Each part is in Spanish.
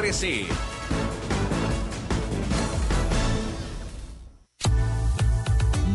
CRC.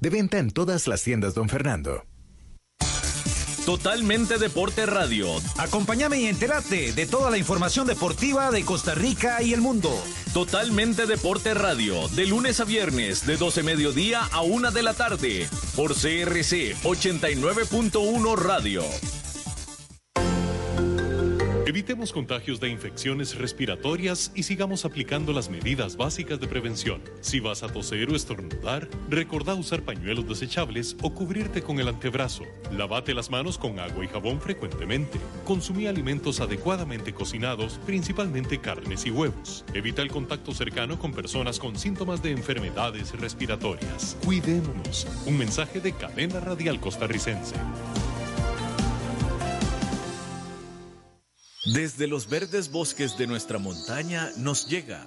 De venta en todas las tiendas, don Fernando. Totalmente Deporte Radio. Acompáñame y entérate de toda la información deportiva de Costa Rica y el mundo. Totalmente Deporte Radio, de lunes a viernes, de 12 mediodía a 1 de la tarde, por CRC 89.1 Radio. Evitemos contagios de infecciones respiratorias y sigamos aplicando las medidas básicas de prevención. Si vas a toser o estornudar, recordá usar pañuelos desechables o cubrirte con el antebrazo. Lavate las manos con agua y jabón frecuentemente. Consumí alimentos adecuadamente cocinados, principalmente carnes y huevos. Evita el contacto cercano con personas con síntomas de enfermedades respiratorias. Cuidémonos. Un mensaje de Cadena Radial Costarricense. Desde los verdes bosques de nuestra montaña nos llega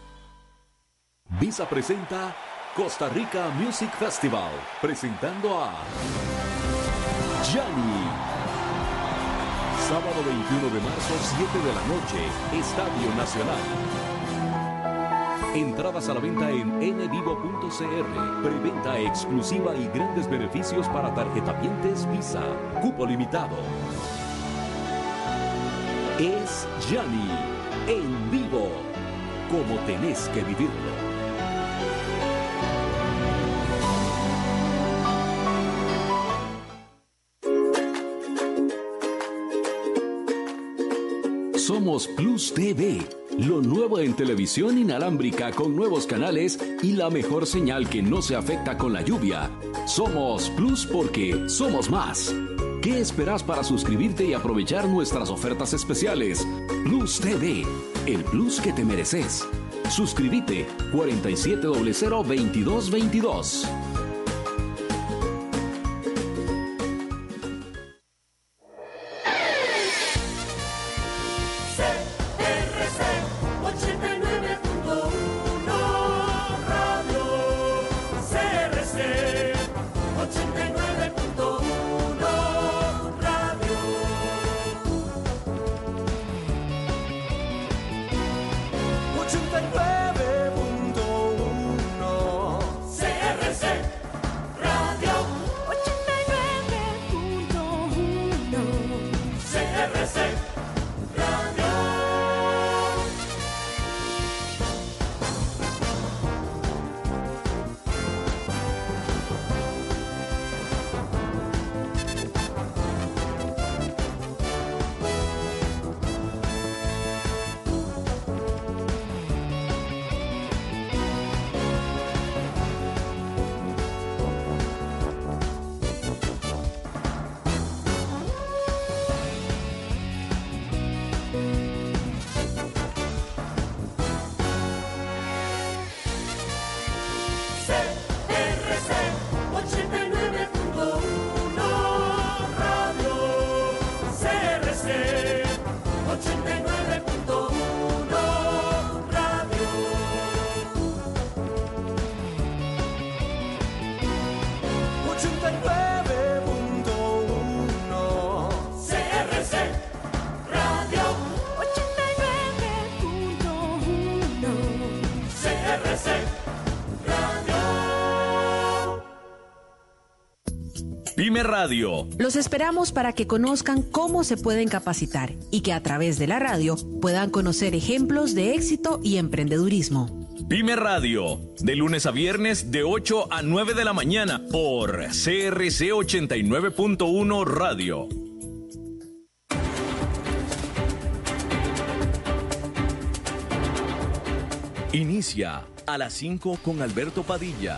Visa presenta Costa Rica Music Festival, presentando a Gianni. Sábado 21 de marzo, 7 de la noche, Estadio Nacional. Entradas a la venta en nvivo.cr. Preventa exclusiva y grandes beneficios para tarjetavientes Visa. Cupo limitado es Yanni, en vivo, como tenés que vivirlo. Plus TV, lo nuevo en televisión inalámbrica con nuevos canales y la mejor señal que no se afecta con la lluvia. Somos Plus porque somos más. ¿Qué esperas para suscribirte y aprovechar nuestras ofertas especiales? Plus TV, el plus que te mereces. Suscríbete 4700 2222. Pyme Radio. Los esperamos para que conozcan cómo se pueden capacitar y que a través de la radio puedan conocer ejemplos de éxito y emprendedurismo. Pyme Radio, de lunes a viernes de 8 a 9 de la mañana por CRC 89.1 Radio. Inicia a las 5 con Alberto Padilla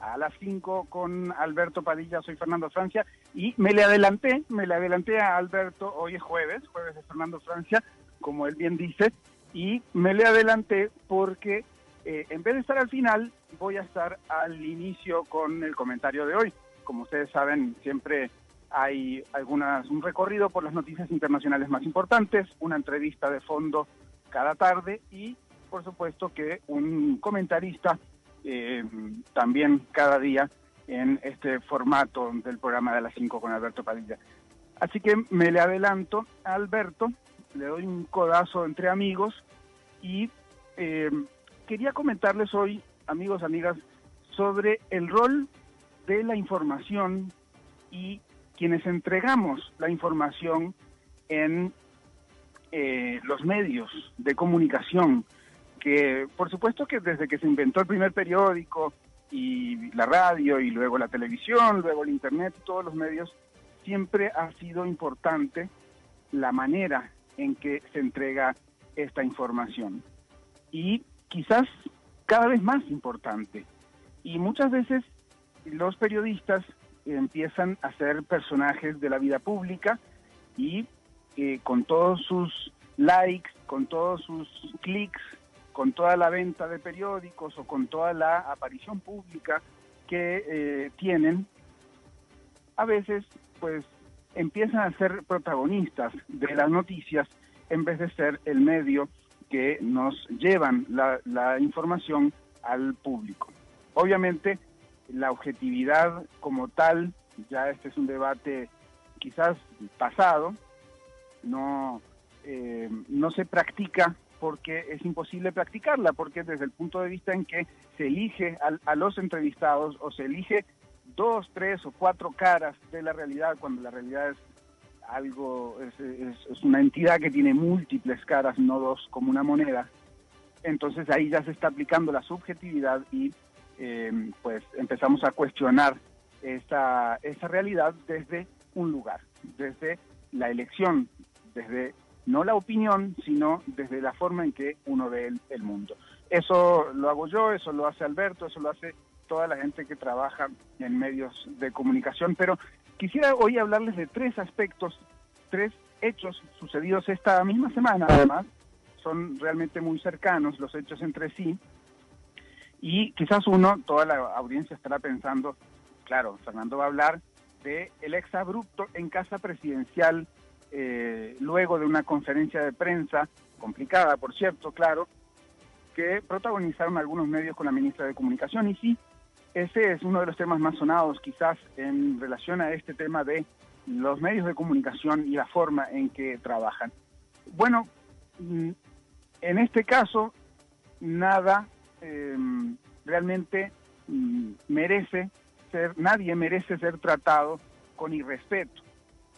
a las 5 con Alberto Padilla, soy Fernando Francia y me le adelanté, me le adelanté a Alberto, hoy es jueves, jueves de Fernando Francia, como él bien dice, y me le adelanté porque eh, en vez de estar al final, voy a estar al inicio con el comentario de hoy. Como ustedes saben, siempre hay algunas, un recorrido por las noticias internacionales más importantes, una entrevista de fondo cada tarde y, por supuesto, que un comentarista eh, también cada día en este formato del programa de las 5 con Alberto Padilla. Así que me le adelanto a Alberto, le doy un codazo entre amigos y eh, quería comentarles hoy, amigos, amigas, sobre el rol de la información y quienes entregamos la información en eh, los medios de comunicación, que por supuesto que desde que se inventó el primer periódico y la radio y luego la televisión, luego el internet, todos los medios, siempre ha sido importante la manera en que se entrega esta información. Y quizás cada vez más importante. Y muchas veces los periodistas empiezan a ser personajes de la vida pública y eh, con todos sus likes, con todos sus clics, con toda la venta de periódicos o con toda la aparición pública que eh, tienen, a veces pues empiezan a ser protagonistas de las noticias en vez de ser el medio que nos llevan la, la información al público. Obviamente la objetividad como tal, ya este es un debate quizás pasado, no, eh, no se practica porque es imposible practicarla, porque desde el punto de vista en que se elige a, los entrevistados o se elige dos, tres o cuatro caras de la realidad, cuando la realidad es algo, es, una entidad que tiene múltiples caras, no dos como una moneda, entonces ahí ya se está aplicando la subjetividad y eh, pues empezamos a cuestionar esa, esa realidad desde un lugar, desde la elección, desde no la opinión, sino desde la forma en que uno ve el, mundo. Eso lo hago yo, eso lo hace Alberto, eso lo hace toda la gente que trabaja en medios de comunicación, pero quisiera hoy hablarles de tres aspectos, tres hechos sucedidos esta misma semana, además, son realmente muy cercanos los hechos entre sí, y quizás uno, toda la audiencia estará pensando, claro, Fernando va a hablar de el exabrupto en casa presidencial eh, luego de una conferencia de prensa, complicada por cierto, claro, que protagonizaron algunos medios con la ministra de Comunicación. Y sí, ese es uno de los temas más sonados quizás en relación a este tema de los medios de comunicación y la forma en que trabajan. Bueno, mm, en este caso, nada em, realmente mm, merece ser, nadie merece ser tratado con irrespeto.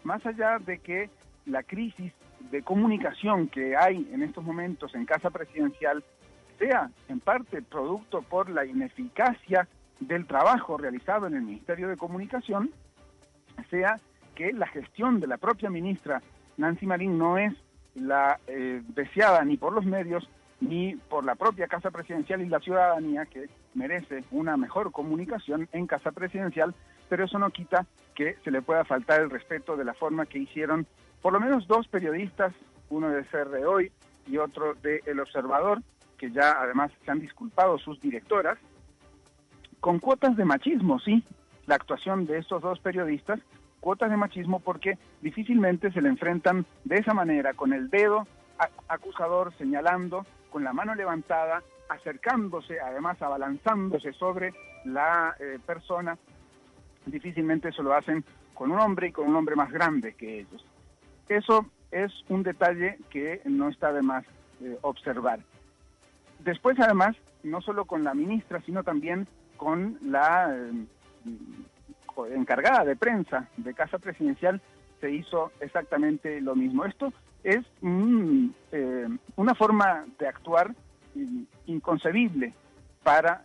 Más allá de que la crisis de comunicación que hay en estos momentos en Casa Presidencial sea en parte producto por la ineficacia del trabajo realizado en el Ministerio de Comunicación, sea que la gestión de la propia ministra Nancy Marín no es la eh, deseada ni por los medios ni por la propia Casa Presidencial y la ciudadanía que merece una mejor comunicación en Casa Presidencial, pero eso no quita que se le pueda faltar el respeto de la forma que hicieron por lo menos dos periodistas, uno de CR Hoy y otro de El Observador, que ya además se han disculpado sus directoras, con cuotas de machismo, sí, la actuación de estos dos periodistas, cuotas de machismo porque difícilmente se le enfrentan de esa manera, con el dedo acusador señalando, con la mano levantada, acercándose, además abalanzándose sobre la eh, persona. Difícilmente eso lo hacen con un hombre y con un hombre más grande que ellos. Eso es un detalle que no está de más eh, observar. Después, además, no solo con la ministra, sino también con la eh, encargada de prensa de Casa Presidencial, se hizo exactamente lo mismo. Esto es eh, una forma de actuar inconcebible para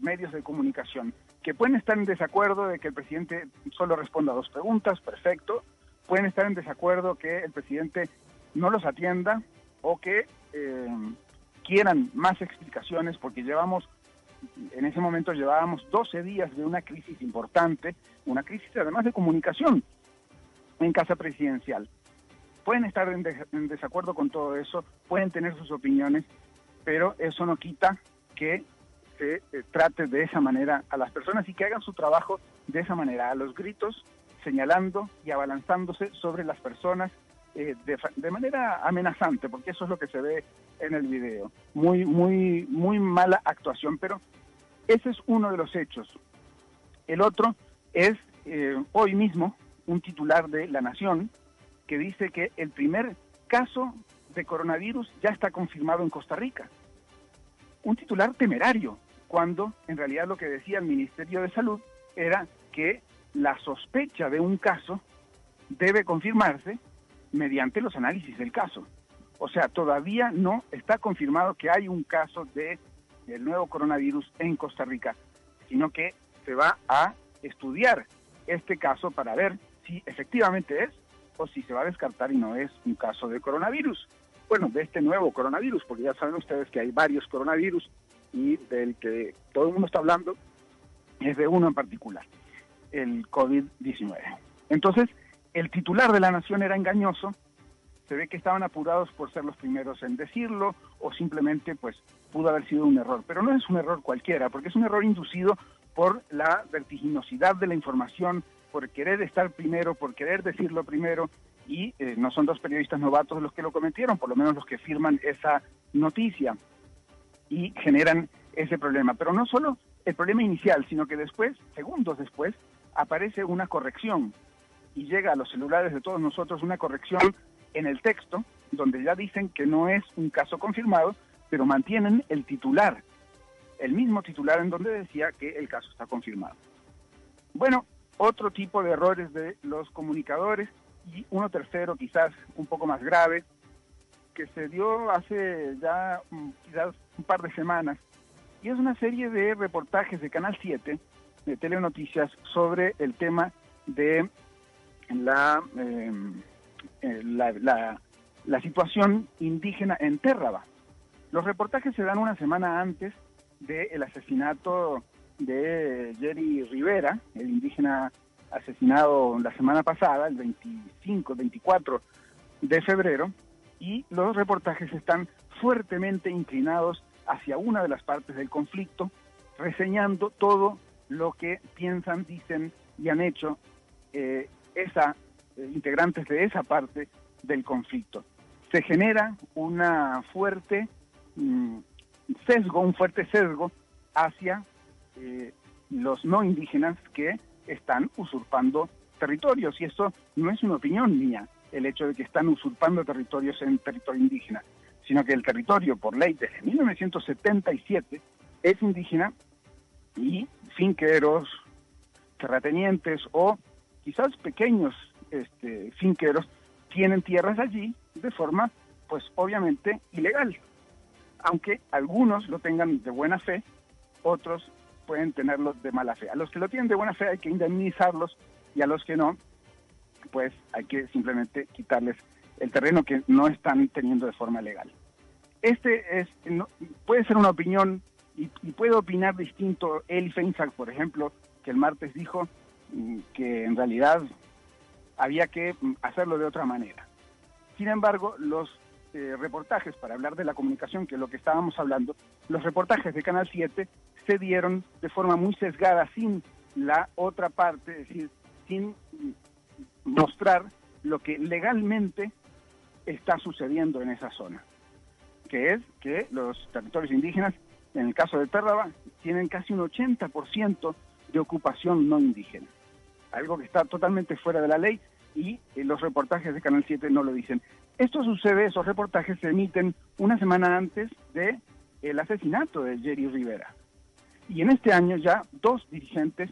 medios de comunicación, que pueden estar en desacuerdo de que el presidente solo responda a dos preguntas, perfecto, pueden estar en desacuerdo que el presidente no los atienda o que eh, quieran más explicaciones porque llevamos, en ese momento llevábamos 12 días de una crisis importante, una crisis además de comunicación en casa presidencial. Pueden estar en, en desacuerdo con todo eso, pueden tener sus opiniones, pero eso no quita que se eh, trate de esa manera a las personas y que hagan su trabajo de esa manera, a los gritos, señalando y abalanzándose sobre las personas eh, de, manera amenazante, porque eso es lo que se ve en el video. Muy, muy, muy mala actuación, pero ese es uno de los hechos. El otro es eh, hoy mismo un titular de La Nación que dice que el primer caso de coronavirus ya está confirmado en Costa Rica. Un titular temerario, cuando en realidad lo que decía el Ministerio de Salud era que la sospecha de un caso debe confirmarse mediante los análisis del caso. O sea, todavía no está confirmado que hay un caso de el nuevo coronavirus en Costa Rica, sino que se va a estudiar este caso para ver si efectivamente es o si se va a descartar y no es un caso de coronavirus. Bueno, de este nuevo coronavirus, porque ya saben ustedes que hay varios coronavirus y del que todo el mundo está hablando es de uno en particular el COVID-19. Entonces, el titular de la nación era engañoso, se ve que estaban apurados por ser los primeros en decirlo o simplemente pues pudo haber sido un error, pero no es un error cualquiera, porque es un error inducido por la vertiginosidad de la información, por querer estar primero, por querer decirlo primero, y eh, no son dos periodistas novatos los que lo cometieron, por lo menos los que firman esa noticia y generan ese problema. Pero no solo el problema inicial, sino que después, segundos después, aparece una corrección y llega a los celulares de todos nosotros una corrección en el texto donde ya dicen que no es un caso confirmado, pero mantienen el titular, el mismo titular en donde decía que el caso está confirmado. Bueno, otro tipo de errores de los comunicadores y uno tercero quizás un poco más grave que se dio hace ya mm, quizás un par de semanas y es una serie de reportajes de Canal 7 de Telenoticias sobre el tema de la, em, eh, la, la, situación indígena en Térraba. Los reportajes se dan una semana antes del asesinato de Jerry Rivera, el indígena asesinado la semana pasada, el 25, 24 de febrero, y los reportajes están fuertemente inclinados hacia una de las partes del conflicto, reseñando todo lo que piensan, dicen y han hecho eh, esa, eh, integrantes de esa parte del conflicto. Se genera una fuerte mm, sesgo, un fuerte sesgo hacia eh, los no indígenas que están usurpando territorios. Y eso no es una opinión mía, el hecho de que están usurpando territorios en territorio indígena, sino que el territorio, por ley desde 1977, es indígena y finqueros, terratenientes o quizás pequeños este, finqueros tienen tierras allí de forma, pues obviamente, ilegal. Aunque algunos lo tengan de buena fe, otros pueden tenerlo de mala fe. A los que lo tienen de buena fe hay que indemnizarlos y a los que no, pues hay que simplemente quitarles el terreno que no están teniendo de forma legal. Este es, puede ser una opinión y, puede opinar distinto Eli Feinsack, por ejemplo, que el martes dijo mm, que en realidad había que mm, hacerlo de otra manera. Sin embargo, los eh, reportajes, para hablar de la comunicación, que es lo que estábamos hablando, los reportajes de Canal 7 se dieron de forma muy sesgada, sin la otra parte, es decir, sin mm, mostrar lo que legalmente está sucediendo en esa zona, que es que los territorios indígenas, en el caso de Térraba, tienen casi un 80% de ocupación no indígena, algo que está totalmente fuera de la ley y eh, los reportajes de Canal 7 no lo dicen. Esto sucede, esos reportajes se emiten una semana antes de el asesinato de Jerry Rivera. Y en este año ya dos dirigentes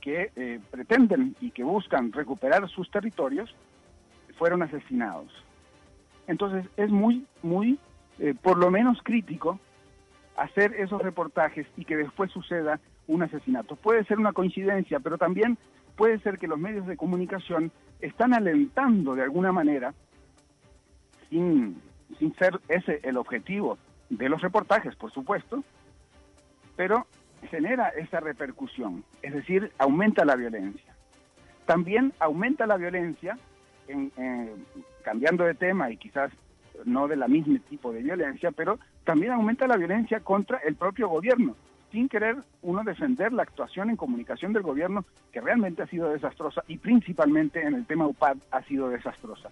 que eh, pretenden y que buscan recuperar sus territorios fueron asesinados. Entonces es muy, muy, eh, por lo menos crítico, hacer esos reportajes y que después suceda un asesinato. Puede ser una coincidencia, pero también puede ser que los medios de comunicación están alentando de alguna manera, sin, sin ser ese el objetivo de los reportajes, por supuesto, pero genera esa repercusión, es decir, aumenta la violencia. También aumenta la violencia, en, cambiando de tema y quizás no de la misma tipo de violencia, pero también aumenta la violencia contra el propio gobierno, sin querer uno defender la actuación en comunicación del gobierno, que realmente ha sido desastrosa y principalmente en el tema UPAD ha sido desastrosa.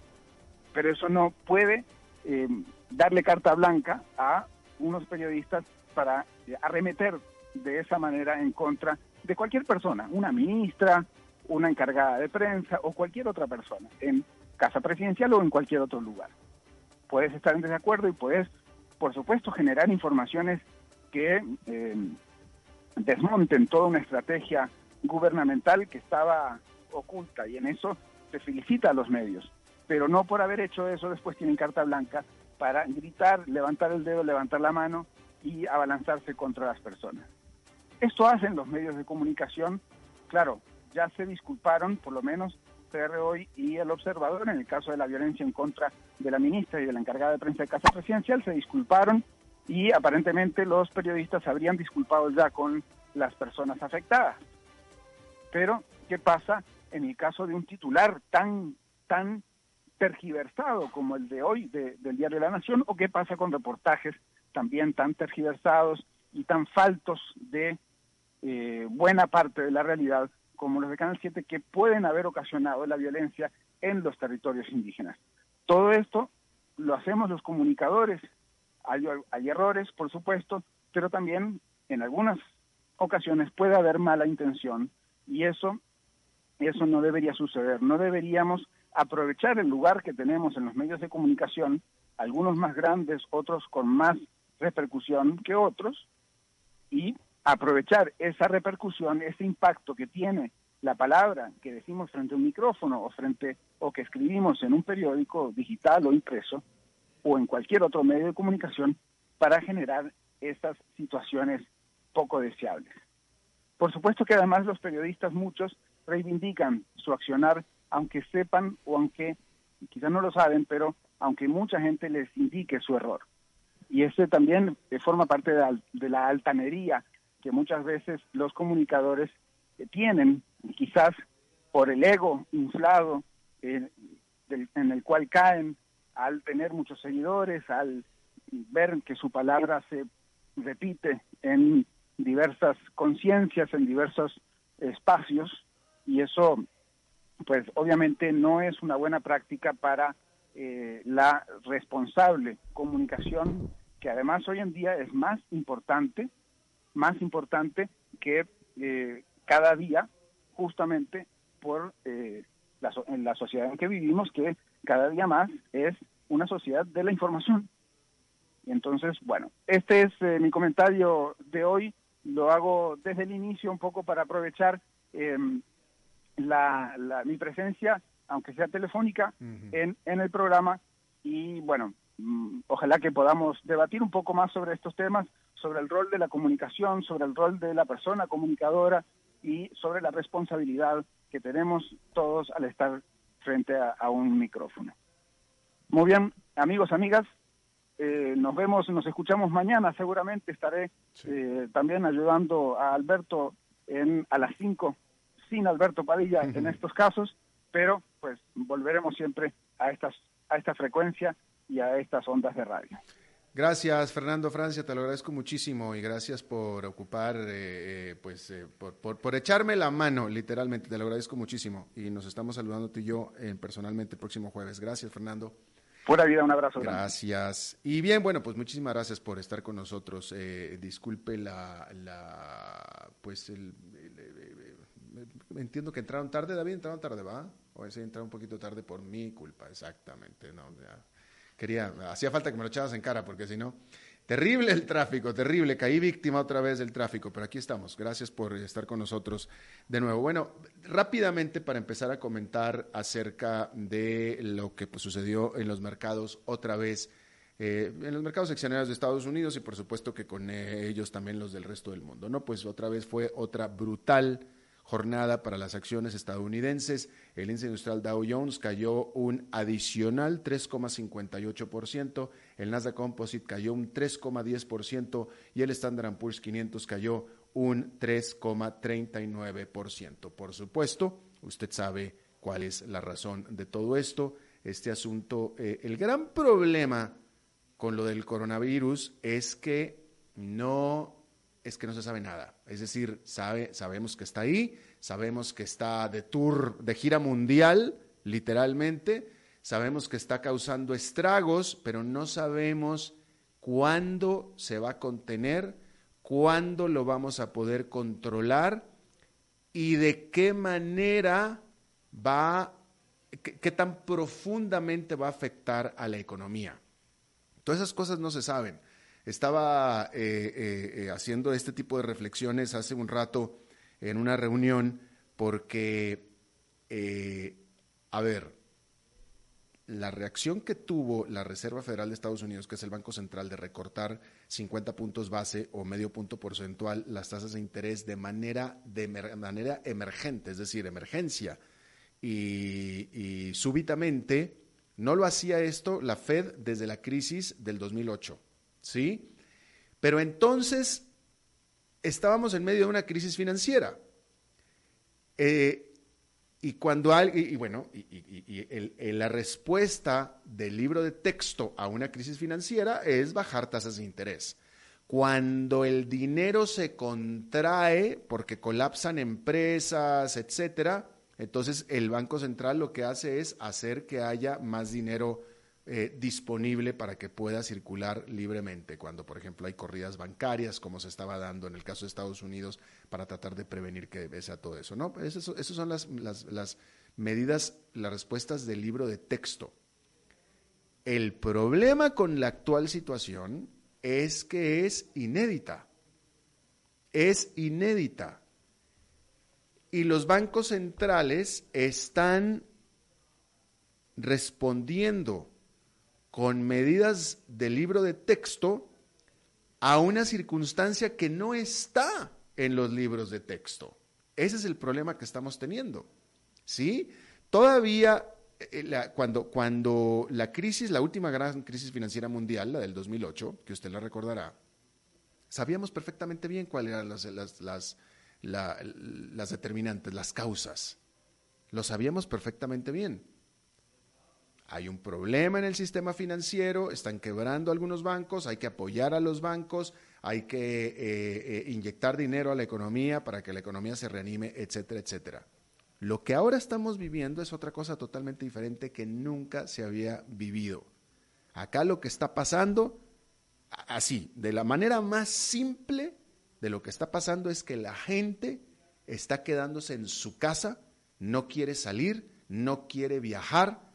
Pero eso no puede eh, darle carta blanca a unos periodistas para eh, arremeter de esa manera en contra de cualquier persona, una ministra, una encargada de prensa o cualquier otra persona, en casa presidencial o en cualquier otro lugar. Puedes estar en desacuerdo y puedes, por supuesto, generar informaciones que eh, desmonten toda una estrategia gubernamental que estaba oculta y en eso se felicita a los medios. Pero no por haber hecho eso después tienen carta blanca para gritar, levantar el dedo, levantar la mano y abalanzarse contra las personas. Esto hacen los medios de comunicación, claro, ya se disculparon, por lo menos CR Hoy y El Observador, en el caso de la violencia en contra de la ministra y de la encargada de prensa de Casa Presidencial, se disculparon y aparentemente los periodistas habrían disculpado ya con las personas afectadas. Pero, ¿qué pasa en el caso de un titular tan, tan tergiversado como el de hoy del Diario de la Nación? ¿O qué pasa con reportajes también tan tergiversados y tan faltos de eh, buena parte de la realidad, como los de Canal 7, que pueden haber ocasionado la violencia en los territorios indígenas. Todo esto lo hacemos los comunicadores. Hay, hay errores, por supuesto, pero también en algunas ocasiones puede haber mala intención y eso, eso no debería suceder. No deberíamos aprovechar el lugar que tenemos en los medios de comunicación, algunos más grandes, otros con más repercusión que otros, y aprovechar esa repercusión, ese impacto que tiene la palabra que decimos frente a un micrófono o frente o que escribimos en un periódico digital o impreso o en cualquier otro medio de comunicación para generar esas situaciones poco deseables. Por supuesto que además los periodistas muchos reivindican su accionar aunque sepan o aunque quizás no lo saben, pero aunque mucha gente les indique su error. Y ese también forma parte de la altanería que muchas veces los comunicadores tienen, quizás por el ego inflado eh, en el cual caen al tener muchos seguidores, al ver que su palabra se repite en diversas conciencias, en diversos espacios, y eso, pues obviamente no es una buena práctica para eh, la responsable comunicación, que además hoy en día es más importante más importante que eh, cada día, justamente por eh, la, en la sociedad en que vivimos, que cada día más es una sociedad de la información. Y entonces, bueno, este es eh, mi comentario de hoy. Lo hago desde el inicio un poco para aprovechar em, la, mi presencia, aunque sea telefónica, en, en el programa. Y bueno, mm, ojalá que podamos debatir un poco más sobre estos temas, sobre el rol de la comunicación, sobre el rol de la persona comunicadora y sobre la responsabilidad que tenemos todos al estar frente a, un micrófono. Muy bien, amigos, amigas, eh, nos vemos, nos escuchamos mañana, seguramente estaré eh, también ayudando a Alberto en, a las 5, sin Alberto Padilla en estos casos, pero pues volveremos siempre a, estas, a esta frecuencia y a estas ondas de radio. Gracias, Fernando Francia, te lo agradezco muchísimo y gracias por ocupar, eh, eh, pues, eh, por, echarme la mano, literalmente, te lo agradezco muchísimo. Y nos estamos saludando tú y yo personalmente el próximo jueves. Gracias, Fernando. Pura vida, un abrazo. Gracias. Y bien, bueno, pues muchísimas gracias por estar con nosotros. disculpe la, la pues, el, entiendo que entraron tarde, David, entraron tarde, ¿va? O sí, entraron un poquito tarde por mi culpa, exactamente, no, ya quería, hacía falta que me lo echabas en cara, porque si no, terrible el tráfico, terrible, caí víctima otra vez del tráfico, pero aquí estamos, gracias por estar con nosotros de nuevo. Bueno, rápidamente para empezar a comentar acerca de lo que pues, sucedió en los mercados otra vez. Eh, en los mercados accionarios de Estados Unidos y por supuesto que con ellos también los del resto del mundo, ¿no? Pues otra vez fue otra brutal jornada para las acciones estadounidenses. El índice industrial Dow Jones cayó un adicional 3,58%, el Nasdaq Composite cayó un 3,10% y el Standard Poor's 500 cayó un 3,39%. Por supuesto, usted sabe cuál es la razón de todo esto. Este asunto, eh, el gran problema con lo del coronavirus es que no es que no se sabe nada. Es decir, sabe, sabemos que está ahí, sabemos que está de tour, de gira mundial, literalmente, sabemos que está causando estragos, pero no sabemos cuándo se va a contener, cuándo lo vamos a poder controlar y de qué manera va, qué, tan profundamente va a afectar a la economía. Todas esas cosas no se saben. Estaba eh, eh, eh, haciendo este tipo de reflexiones hace un rato en una reunión porque, a ver, la reacción que tuvo la Reserva Federal de Estados Unidos, que es el Banco Central, de recortar 50 puntos base o medio punto porcentual las tasas de interés de manera, de manera emergente, es decir, emergencia, y, y súbitamente, no lo hacía esto la Fed desde la crisis del 2008. ¿Sí? Pero entonces estábamos en medio de una crisis financiera. Eh, y cuando alguien, y, bueno, y, la respuesta del libro de texto a una crisis financiera es bajar tasas de interés. Cuando el dinero se contrae porque colapsan empresas, etcétera, entonces el Banco Central lo que hace es hacer que haya más dinero eh, disponible para que pueda circular libremente, cuando por ejemplo hay corridas bancarias, como se estaba dando en el caso de Estados Unidos, para tratar de prevenir que sea todo eso. ¿no? Esas, son las, las medidas, las respuestas del libro de texto. El problema con la actual situación es que es inédita. Es inédita. Y los bancos centrales están respondiendo con medidas de libro de texto a una circunstancia que no está en los libros de texto. Ese es el problema que estamos teniendo. ¿Sí? Todavía eh, cuando, cuando la crisis, la última gran crisis financiera mundial, la del 2008, que usted la recordará, sabíamos perfectamente bien cuáles eran las, las, las determinantes, las causas. Lo sabíamos perfectamente bien hay un problema en el sistema financiero, están quebrando algunos bancos, hay que apoyar a los bancos, hay que eh, eh, inyectar dinero a la economía para que la economía se reanime, etcétera, etcétera. Lo que ahora estamos viviendo es otra cosa totalmente diferente que nunca se había vivido. Acá lo que está pasando, así, de la manera más simple de lo que está pasando es que la gente está quedándose en su casa, no quiere salir, no quiere viajar,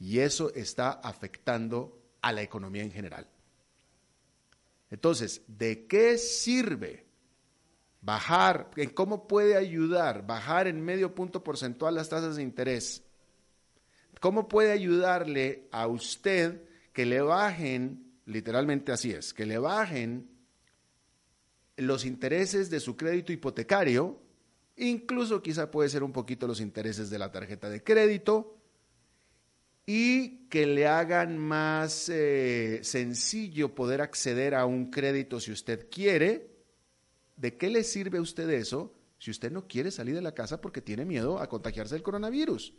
y eso está afectando a la economía en general. Entonces, ¿de qué sirve bajar, cómo puede ayudar bajar en medio punto porcentual las tasas de interés? ¿Cómo puede ayudarle a usted que le bajen, literalmente así es, que le bajen los intereses de su crédito hipotecario, incluso quizá puede ser un poquito los intereses de la tarjeta de crédito, y que le hagan más eh, sencillo poder acceder a un crédito si usted quiere. ¿De qué le sirve a usted eso si usted no quiere salir de la casa porque tiene miedo a contagiarse del coronavirus?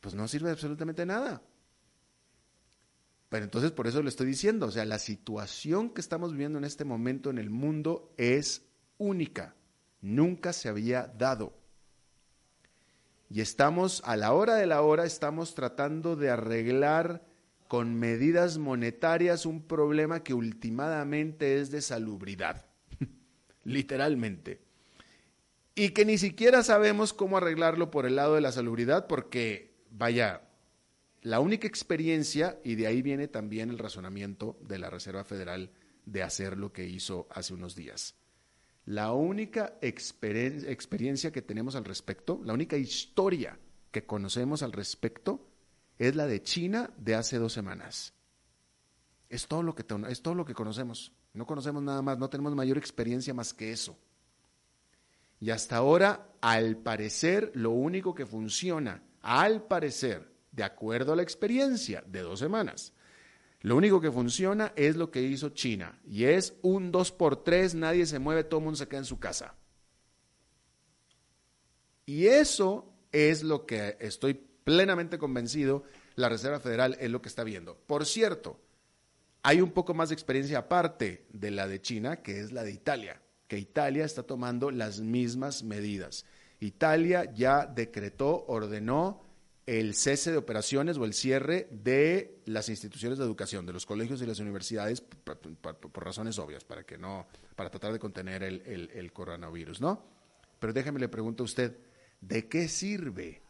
Pues no sirve absolutamente nada. Pero entonces por eso le estoy diciendo, o sea, la situación que estamos viviendo en este momento en el mundo es única, nunca se había dado. Y estamos, a la hora de la hora, estamos tratando de arreglar con medidas monetarias un problema que últimamente es de salubridad, literalmente. Y que ni siquiera sabemos cómo arreglarlo por el lado de la salubridad porque, vaya, la única experiencia, y de ahí viene también el razonamiento de la Reserva Federal de hacer lo que hizo hace unos días. La única experiencia que tenemos al respecto, la única historia que conocemos al respecto, es la de China de hace dos semanas. Es todo lo que, es todo lo que conocemos. No conocemos nada más, no tenemos mayor experiencia más que eso. Y hasta ahora, al parecer, lo único que funciona, al parecer, de acuerdo a la experiencia de dos semanas, lo único que funciona es lo que hizo China. Y es un 2 por 3 nadie se mueve, todo el mundo se queda en su casa. Y eso es lo que estoy plenamente convencido, la Reserva Federal es lo que está viendo. Por cierto, hay un poco más de experiencia aparte de la de China, que es la de Italia, que Italia está tomando las mismas medidas. Italia ya decretó, ordenó el cese de operaciones o el cierre de las instituciones de educación, de los colegios y las universidades, por, razones obvias, para que no, para tratar de contener el, el, coronavirus, ¿no? Pero déjeme le pregunto a usted, ¿de qué sirve?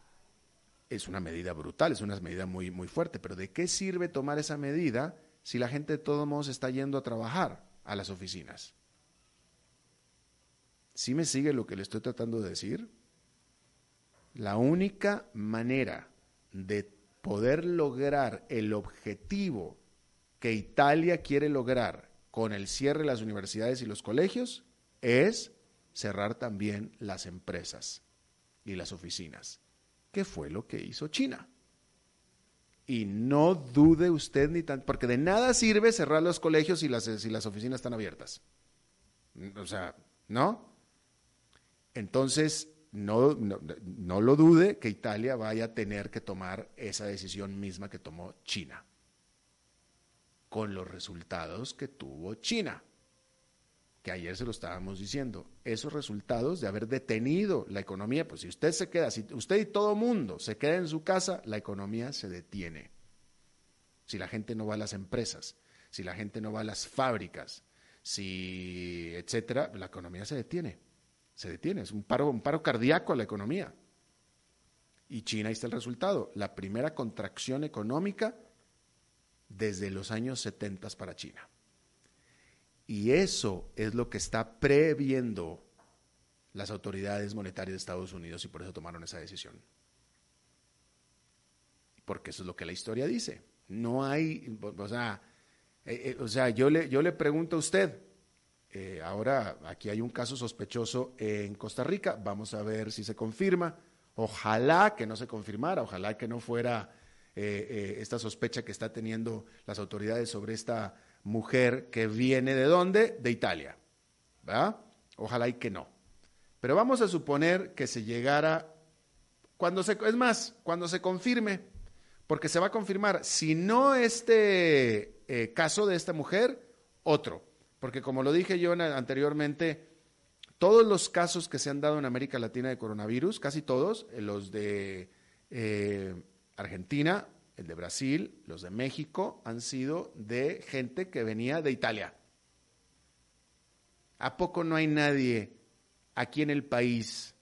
Es una medida brutal, es una medida muy, muy fuerte, pero ¿de qué sirve tomar esa medida si la gente de todos modos está yendo a trabajar a las oficinas? ¿Sí me sigue lo que le estoy tratando de decir? La única manera de poder lograr el objetivo que Italia quiere lograr con el cierre de las universidades y los colegios es cerrar también las empresas y las oficinas, que fue lo que hizo China. Y no dude usted ni tanto, porque de nada sirve cerrar los colegios si las, si las oficinas están abiertas. O sea, ¿no? Entonces, no, no, lo dude que Italia vaya a tener que tomar esa decisión misma que tomó China, con los resultados que tuvo China, que ayer se lo estábamos diciendo, esos resultados de haber detenido la economía, pues si usted se queda, si usted y todo mundo se queda en su casa, la economía se detiene. Si la gente no va a las empresas, si la gente no va a las fábricas, si etcétera, la economía se detiene se detiene, es un paro, un paro cardíaco a la economía. Y China, ahí está el resultado, la primera contracción económica desde los años 70 para China. Y eso es lo que está previendo las autoridades monetarias de Estados Unidos y por eso tomaron esa decisión. Porque eso es lo que la historia dice. No hay, o sea, eh, eh, o sea yo, le, yo le pregunto a usted, eh, ahora aquí hay un caso sospechoso en Costa Rica, vamos a ver si se confirma. Ojalá que no se confirmara, ojalá que no fuera eh, eh, esta sospecha que está teniendo las autoridades sobre esta mujer que viene de dónde? De Italia. ¿verdad? Ojalá y que no. Pero vamos a suponer que se llegara, cuando se, es más, cuando se confirme, porque se va a confirmar, si no este caso de esta mujer, otro. Porque como lo dije yo anteriormente, todos los casos que se han dado en América Latina de coronavirus, casi todos, eh, los de eh, Argentina, el de Brasil, los de México, han sido de gente que venía de Italia. ¿A poco no hay nadie aquí en el país,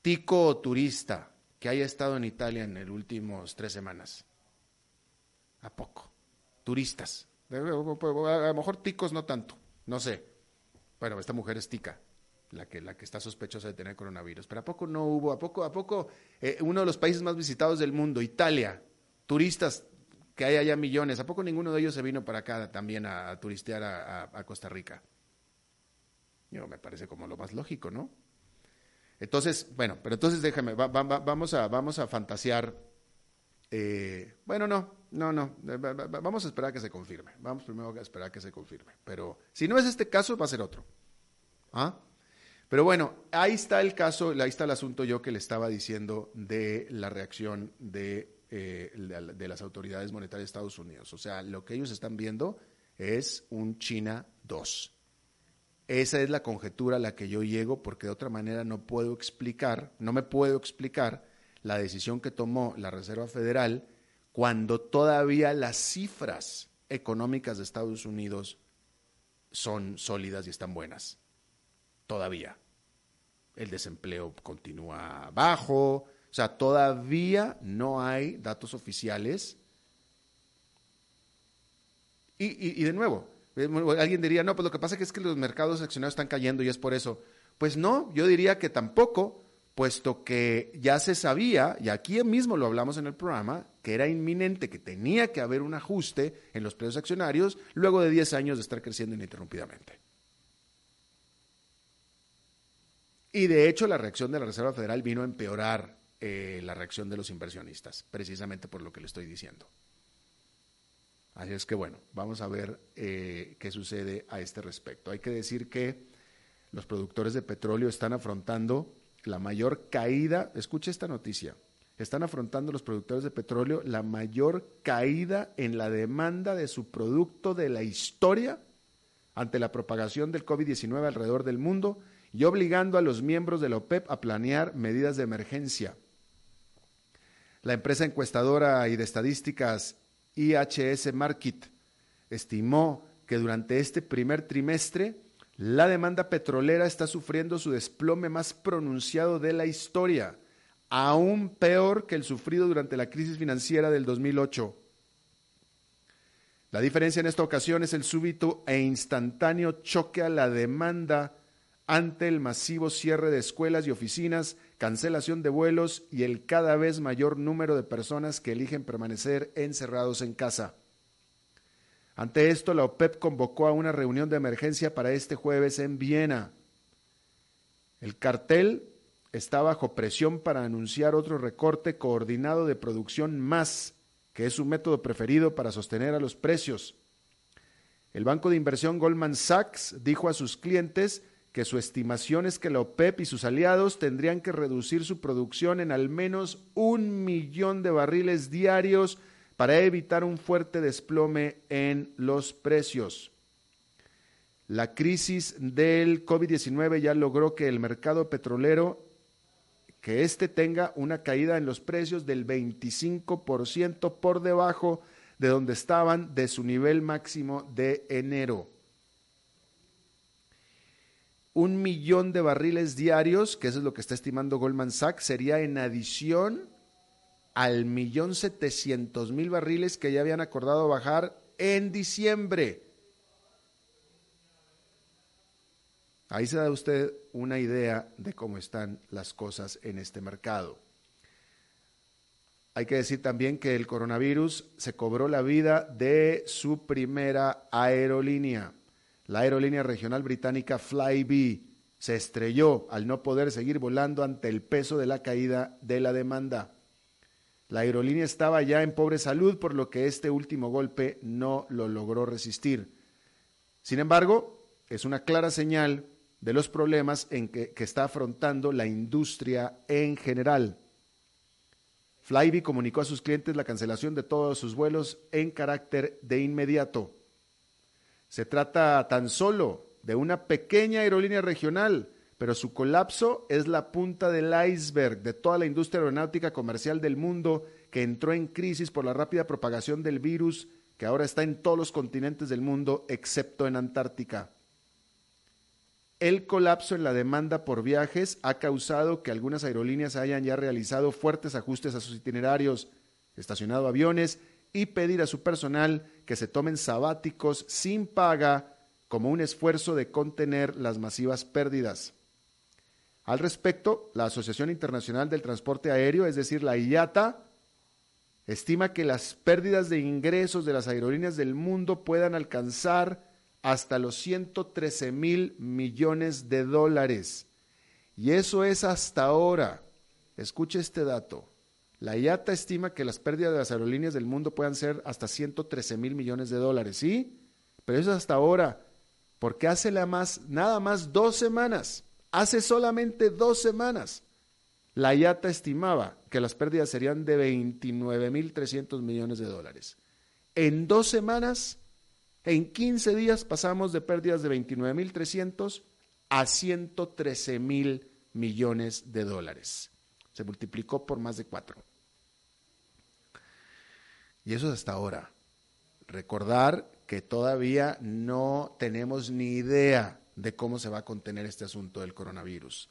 tico o turista, que haya estado en Italia en las últimas tres semanas? ¿A poco? Turistas. A lo mejor ticos no tanto, no sé. Bueno, esta mujer es tica, la que, la que está sospechosa de tener coronavirus. Pero ¿a poco no hubo? ¿A poco, a poco eh, uno de los países más visitados del mundo, Italia, turistas que hay allá millones, ¿a poco ninguno de ellos se vino para acá también a, turistear a, Costa Rica? Yo, me parece como lo más lógico, ¿no? Entonces, bueno, pero entonces déjame, vamos, a, vamos a fantasear. Eh, bueno, no, no, no, vamos a esperar a que se confirme. Vamos primero a esperar a que se confirme. Pero si no es este caso, va a ser otro. ¿Ah? Pero bueno, ahí está el caso, ahí está el asunto yo que le estaba diciendo de la reacción de eh, de las autoridades monetarias de Estados Unidos. O sea, lo que ellos están viendo es un China 2. Esa es la conjetura a la que yo llego porque de otra manera no puedo explicar, no me puedo explicar la decisión que tomó la Reserva Federal cuando todavía las cifras económicas de Estados Unidos son sólidas y están buenas. Todavía. El desempleo continúa bajo, o sea, todavía no hay datos oficiales. Y, de nuevo, eh, alguien diría, no, pues lo que pasa es que los mercados accionarios están cayendo y es por eso. Pues no, yo diría que tampoco, puesto que ya se sabía, y aquí mismo lo hablamos en el programa, que era inminente, que tenía que haber un ajuste en los precios accionarios luego de 10 años de estar creciendo ininterrumpidamente. Y de hecho la reacción de la Reserva Federal vino a empeorar eh, la reacción de los inversionistas, precisamente por lo que le estoy diciendo. Así es que bueno, vamos a ver eh, qué sucede a este respecto. Hay que decir que los productores de petróleo están afrontando la mayor caída, escuche esta noticia, están afrontando los productores de petróleo la mayor caída en la demanda de su producto de la historia ante la propagación del COVID-19 alrededor del mundo y obligando a los miembros de la OPEP a planear medidas de emergencia. La empresa encuestadora y de estadísticas IHS Market estimó que durante este primer trimestre la demanda petrolera está sufriendo su desplome más pronunciado de la historia, aún peor que el sufrido durante la crisis financiera del 2008. La diferencia en esta ocasión es el súbito e instantáneo choque a la demanda ante el masivo cierre de escuelas y oficinas, cancelación de vuelos y el cada vez mayor número de personas que eligen permanecer encerrados en casa. Ante esto, la OPEP convocó a una reunión de emergencia para este jueves en Viena. El cartel está bajo presión para anunciar otro recorte coordinado de producción más, que es su método preferido para sostener a los precios. El banco de inversión Goldman Sachs dijo a sus clientes que su estimación es que la OPEP y sus aliados tendrían que reducir su producción en al menos un millón de barriles diarios para evitar un fuerte desplome en los precios. La crisis del COVID-19 ya logró que el mercado petrolero, que éste tenga una caída en los precios del 25% por debajo de donde estaban de su nivel máximo de enero un millón de barriles diarios, que eso es lo que está estimando Goldman Sachs, sería en adición al millón setecientos mil barriles que ya habían acordado bajar en diciembre. Ahí se da usted una idea de cómo están las cosas en este mercado. Hay que decir también que el coronavirus se cobró la vida de su primera aerolínea. La aerolínea regional británica Flybe se estrelló al no poder seguir volando ante el peso de la caída de la demanda. La aerolínea estaba ya en pobre salud, por lo que este último golpe no lo logró resistir. Sin embargo, es una clara señal de los problemas en que, que está afrontando la industria en general. Flybe comunicó a sus clientes la cancelación de todos sus vuelos en carácter de inmediato. Se trata tan solo de una pequeña aerolínea regional, pero su colapso es la punta del iceberg de toda la industria aeronáutica comercial del mundo que entró en crisis por la rápida propagación del virus que ahora está en todos los continentes del mundo excepto en Antártica. El colapso en la demanda por viajes ha causado que algunas aerolíneas hayan ya realizado fuertes ajustes a sus itinerarios, estacionado aviones y pedir a su personal que se tomen sabáticos sin paga como un esfuerzo de contener las masivas pérdidas. Al respecto, la Asociación Internacional del Transporte Aéreo, es decir, la IATA, estima que las pérdidas de ingresos de las aerolíneas del mundo puedan alcanzar hasta los 113 mil millones de dólares. Y eso es hasta ahora. Escuche este dato. La IATA estima que las pérdidas de las aerolíneas del mundo puedan ser hasta 113 mil millones de dólares, ¿sí? Pero eso es hasta ahora, porque hace la más, nada más dos semanas, hace solamente dos semanas, La IATA estimaba que las pérdidas serían de 29.300 millones de dólares. En dos semanas, en 15 días, pasamos de pérdidas de 29.300 a 113.000 millones de dólares. Se multiplicó por más de cuatro. Y eso es hasta ahora. Recordar que todavía no tenemos ni idea de cómo se va a contener este asunto del coronavirus.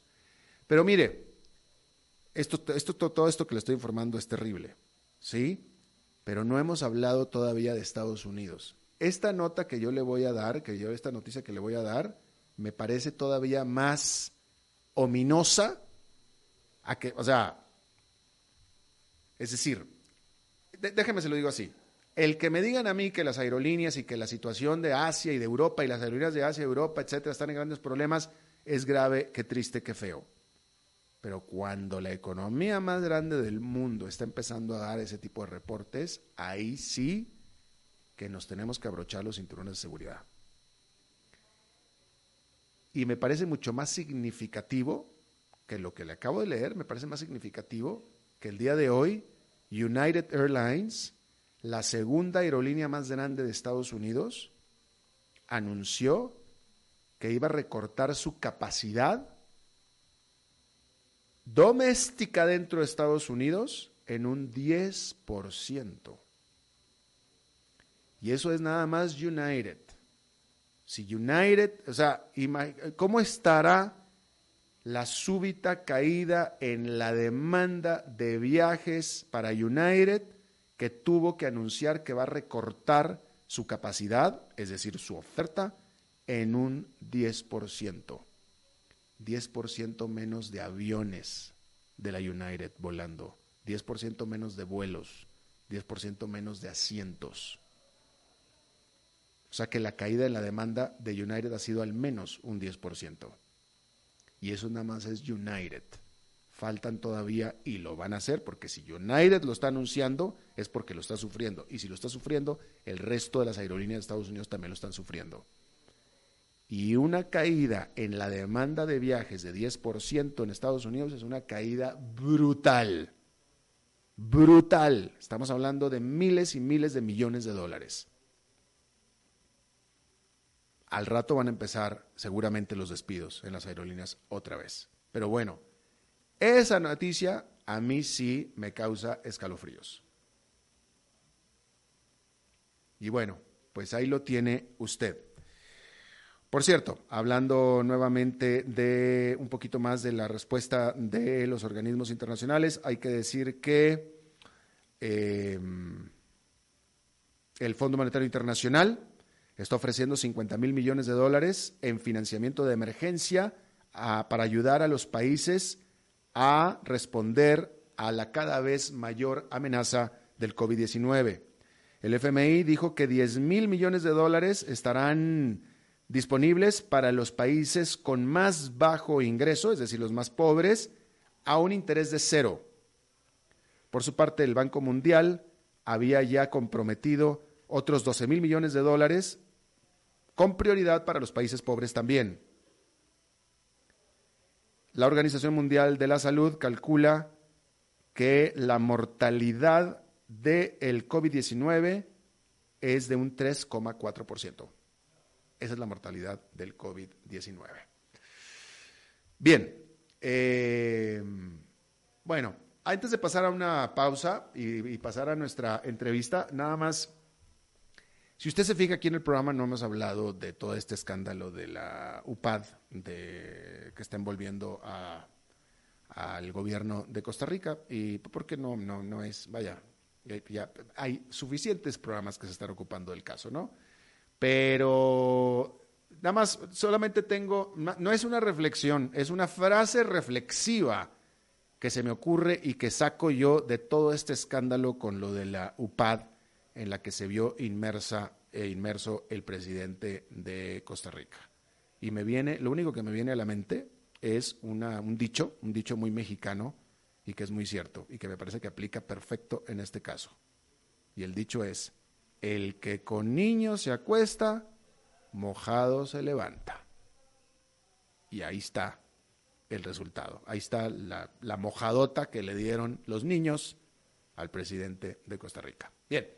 Pero mire, esto, esto, todo esto que le estoy informando es terrible, ¿sí? Pero no hemos hablado todavía de Estados Unidos. Esta nota que yo le voy a dar, que yo esta noticia que le voy a dar, me parece todavía más ominosa a que, o sea, es decir, déjeme se lo digo así. El que me digan a mí que las aerolíneas y que la situación de Asia y de Europa y las aerolíneas de Asia y Europa, etcétera, están en grandes problemas, es grave, qué triste, qué feo. Pero cuando la economía más grande del mundo está empezando a dar ese tipo de reportes, ahí sí que nos tenemos que abrochar los cinturones de seguridad. Y me parece mucho más significativo que lo que le acabo de leer, me parece más significativo que el día de hoy United Airlines, la segunda aerolínea más grande de Estados Unidos, anunció que iba a recortar su capacidad doméstica dentro de Estados Unidos en un 10%. Y eso es nada más United. Si United, o sea, ¿cómo estará la súbita caída en la demanda de viajes para United que tuvo que anunciar que va a recortar su capacidad, es decir, su oferta, en un 10%. 10% menos de aviones de la United volando, 10% menos de vuelos, 10% menos de asientos. O sea que la caída en la demanda de United ha sido al menos un 10%. Y eso nada más es United. Faltan todavía y lo van a hacer porque si United lo está anunciando es porque lo está sufriendo. Y si lo está sufriendo, el resto de las aerolíneas de Estados Unidos también lo están sufriendo. Y una caída en la demanda de viajes de 10% en Estados Unidos es una caída brutal. Brutal. Estamos hablando de miles y miles de millones de dólares al rato van a empezar seguramente los despidos en las aerolíneas otra vez. Pero bueno, esa noticia a mí sí me causa escalofríos. Y bueno, pues ahí lo tiene usted. Por cierto, hablando nuevamente de un poquito más de la respuesta de los organismos internacionales, hay que decir que eh, el Fondo Monetario Internacional está ofreciendo 50 mil millones de dólares en financiamiento de emergencia para ayudar a los países a responder a la cada vez mayor amenaza del COVID-19. El FMI dijo que 10 mil millones de dólares estarán disponibles para los países con más bajo ingreso, es decir, los más pobres, a un interés de cero. Por su parte, el Banco Mundial había ya comprometido otros 12 mil millones de dólares con prioridad para los países pobres también. La Organización Mundial de la Salud calcula que la mortalidad del COVID-19 es de un 3,4%. Esa es la mortalidad del COVID-19. Bien, eh, bueno, antes de pasar a una pausa y pasar a nuestra entrevista, nada más si usted se fija aquí en el programa, no hemos hablado de todo este escándalo de la UPAD que está envolviendo al gobierno de Costa Rica y porque no, no, no es, vaya, ya, hay suficientes programas que se están ocupando del caso, ¿no? Pero nada más, solamente tengo, no es una reflexión, es una frase reflexiva que se me ocurre y que saco yo de todo este escándalo con lo de la UPAD en la que se vio inmersa e inmerso el presidente de Costa Rica. Y me viene, lo único que me viene a la mente es una, un dicho, un dicho muy mexicano y que es muy cierto y que me parece que aplica perfecto en este caso. Y el dicho es, el que con niños se acuesta, mojado se levanta. Y ahí está el resultado. Ahí está la, la mojadota que le dieron los niños al presidente de Costa Rica. Bien,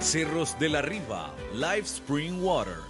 Cerros de la Riva, Live Spring Water.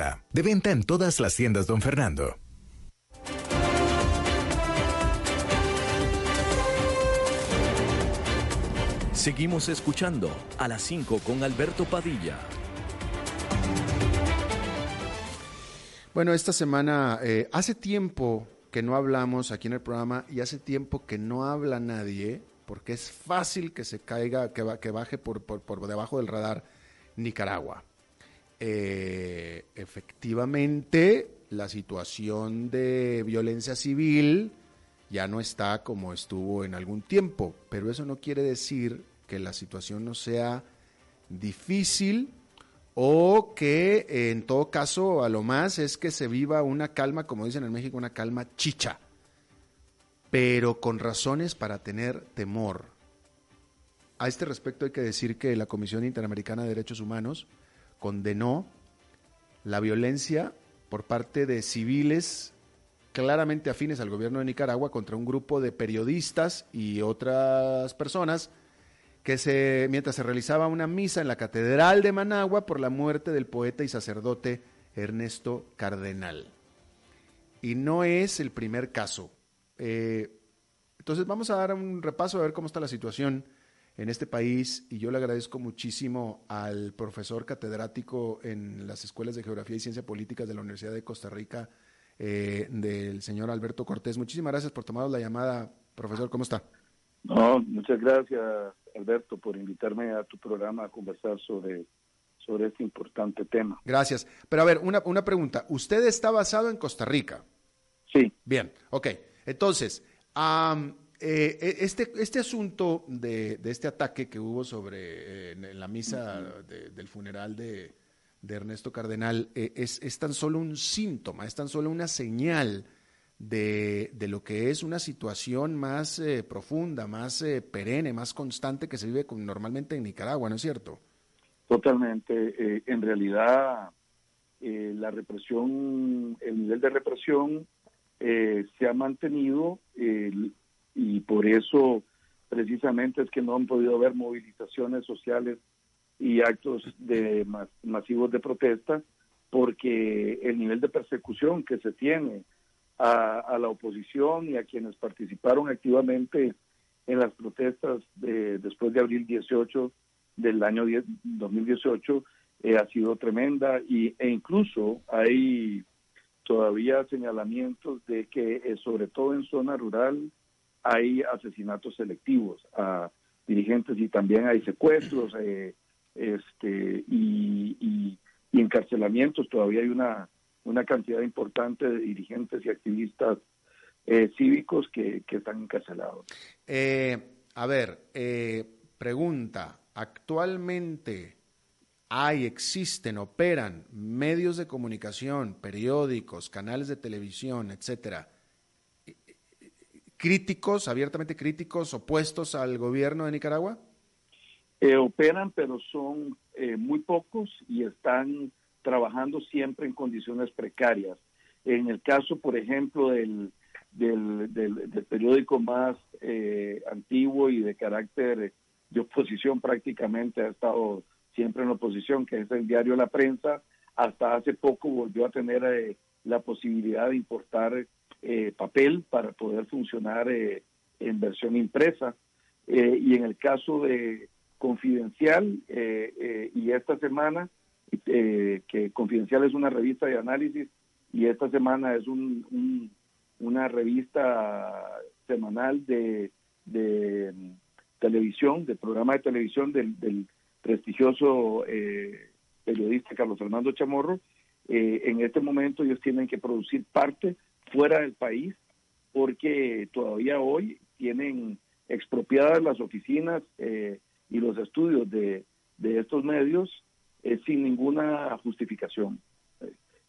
De venta en todas las tiendas, don Fernando. Seguimos escuchando a las 5 con Alberto Padilla. Bueno, esta semana, eh, hace tiempo que no hablamos aquí en el programa y hace tiempo que no habla nadie, porque es fácil que se caiga, que, que baje por, por debajo del radar Nicaragua. Eh, efectivamente la situación de violencia civil ya no está como estuvo en algún tiempo, pero eso no quiere decir que la situación no sea difícil o que en todo caso a lo más es que se viva una calma, como dicen en México, una calma chicha, pero con razones para tener temor. A este respecto hay que decir que la Comisión Interamericana de Derechos Humanos condenó la violencia por parte de civiles claramente afines al gobierno de Nicaragua contra un grupo de periodistas y otras personas que se, mientras se realizaba una misa en la Catedral de Managua por la muerte del poeta y sacerdote Ernesto Cardenal. Y no es el primer caso. Eh, entonces vamos a dar un repaso a ver cómo está la situación en este país y yo le agradezco muchísimo al profesor catedrático en las escuelas de Geografía y Ciencia Políticas de la Universidad de Costa Rica, eh, del señor Alberto Cortés. Muchísimas gracias por tomar la llamada, profesor. ¿Cómo está? No, muchas gracias, Alberto, por invitarme a tu programa a conversar sobre, sobre este importante tema. Gracias. Pero a ver, una, una pregunta. ¿Usted está basado en Costa Rica? Sí. Bien, ok. Entonces, eh, e, este, este asunto de, este ataque que hubo sobre eh, en, la misa del funeral de, Ernesto Cardenal eh, es, tan solo un síntoma, es tan solo una señal de, lo que es una situación más profunda, más perenne, más constante que se vive normalmente en Nicaragua, ¿no es cierto? Totalmente. en realidad, la represión, el nivel de represión se ha mantenido y por eso precisamente es que no han podido haber movilizaciones sociales y actos de masivos de protesta porque el nivel de persecución que se tiene a, la oposición y a quienes participaron activamente en las protestas de, después de abril 18 del año 2018 eh, ha sido tremenda y, e incluso hay todavía señalamientos de que eh, sobre todo en zona rural hay asesinatos selectivos a dirigentes y también hay secuestros, eh, este, y, encarcelamientos. Todavía hay una, una cantidad importante de dirigentes y activistas eh, cívicos que, que, están encarcelados. Eh, a ver, pregunta, actualmente hay, existen, operan medios de comunicación, periódicos, canales de televisión, etcétera, críticos, abiertamente críticos, opuestos al gobierno de Nicaragua? Eh, operan, pero son eh, muy pocos y están trabajando siempre en condiciones precarias. En el caso, por ejemplo, del, del, del, periódico más eh, antiguo y de carácter de oposición prácticamente ha estado siempre en oposición, que es el diario La Prensa, hasta hace poco volvió a tener eh, la posibilidad de importar eh, papel para poder funcionar eh, en versión impresa. y en el caso de Confidencial, y esta semana, que Confidencial es una revista de análisis, y esta semana es un, una revista semanal de, de mm, televisión, de programa de televisión del, del prestigioso eh, periodista Carlos Fernando Chamorro, eh, en este momento ellos tienen que producir parte fuera del país porque todavía hoy tienen expropiadas las oficinas eh, y los estudios de, de estos medios sin ninguna justificación.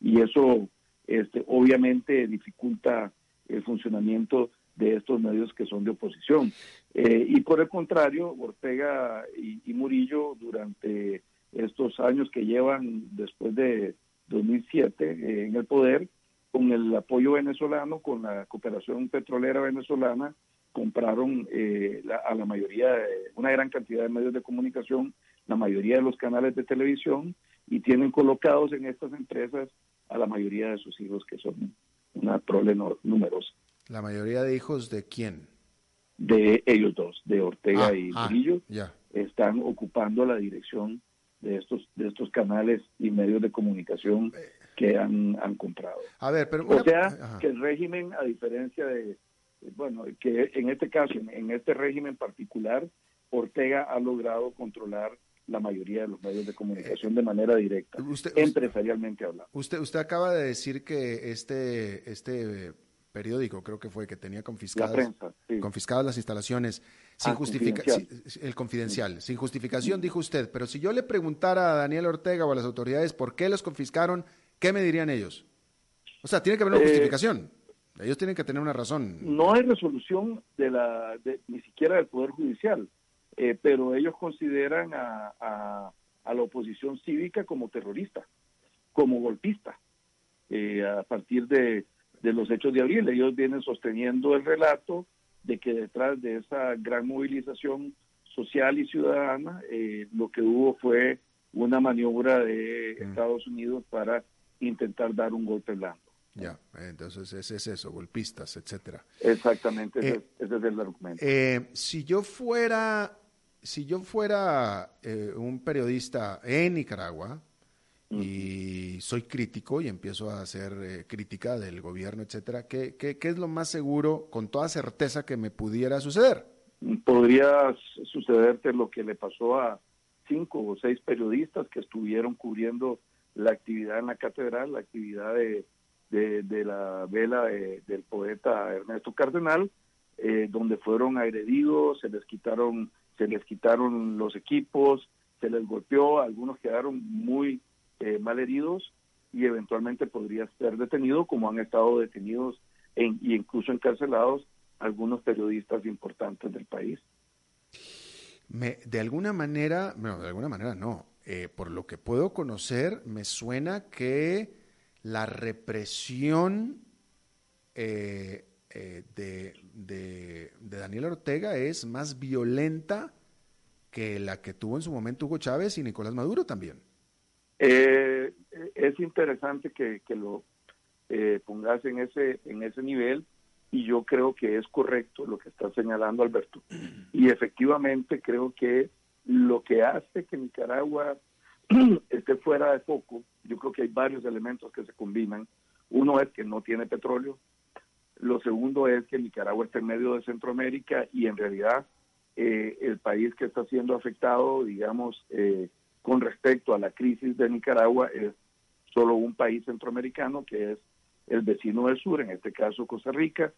y eso este, obviamente dificulta el funcionamiento de estos medios que son de oposición. Eh, y por el contrario, Ortega y, Murillo, durante estos años que llevan después de 2007 eh, en el poder, con el apoyo venezolano, con la cooperación petrolera venezolana, compraron eh, a la mayoría, una gran cantidad de medios de comunicación, la mayoría de los canales de televisión, y tienen colocados en estas empresas a la mayoría de sus hijos, que son una prole numerosa. ¿La mayoría de hijos de quién? De ellos dos, de Ortega ah, y ah, Murillo, están ocupando la dirección de estos de estos canales y medios de comunicación eh. Que han, han comprado. A ver, pero o sea que el régimen, a diferencia de bueno, que en este caso, en este régimen particular, Ortega ha logrado controlar la mayoría de los medios de comunicación de manera directa, empresarialmente hablando. Usted, usted acaba de decir que este, este periódico, creo que fue, que tenía confiscadas, confiscadas las instalaciones sin ah, el confidencial, sin justificación, dijo usted, pero si yo le preguntara a Daniel Ortega o a las autoridades por qué los confiscaron, ¿qué me dirían ellos? O sea, tiene que haber una eh, justificación. Ellos tienen que tener una razón. No hay resolución de la, ni siquiera del Poder Judicial, eh, pero ellos consideran a, a, la oposición cívica como terrorista, como golpista, eh, a partir de de los hechos de abril. Ellos vienen sosteniendo el relato de que detrás de esa gran movilización social y ciudadana, eh, lo que hubo fue una maniobra de mm. Estados Unidos para intentar dar un golpe blando. Ya, entonces ese es eso, golpistas, etcétera. Exactamente, ese, eh, es el argumento. Eh, si yo fuera, si yo fuera un periodista en Nicaragua, y soy crítico y empiezo a hacer eh, crítica del gobierno, etcétera, ¿qué, ¿qué, qué, es lo más seguro, con toda certeza, que me pudiera suceder? Podría sucederte lo que le pasó a cinco o seis periodistas que estuvieron cubriendo la actividad en la catedral, la actividad de, de, la vela del poeta Ernesto Cardenal, eh, donde fueron agredidos, se les quitaron, se les quitaron los equipos, se les golpeó, algunos quedaron muy eh, malheridos y eventualmente podría ser detenido, como han estado detenidos en, y incluso encarcelados algunos periodistas importantes del país. Me, de alguna manera, no, de alguna manera no. Eh, por lo que puedo conocer, me suena que la represión eh, eh, de, de, Daniel Ortega es más violenta que la que tuvo en su momento Hugo Chávez y Nicolás Maduro también. Eh, es interesante que, lo eh, pongas en ese, en ese nivel y yo creo que es correcto lo que está señalando Alberto. Y efectivamente creo que lo que hace que Nicaragua esté fuera de foco, yo creo que hay varios elementos que se combinan. Uno es que no tiene petróleo, lo segundo es que Nicaragua está en medio de Centroamérica y en realidad eh, el país que está siendo afectado, digamos, eh, con respecto a la crisis de Nicaragua es solo un país centroamericano que es el vecino del sur, en este caso Costa Rica,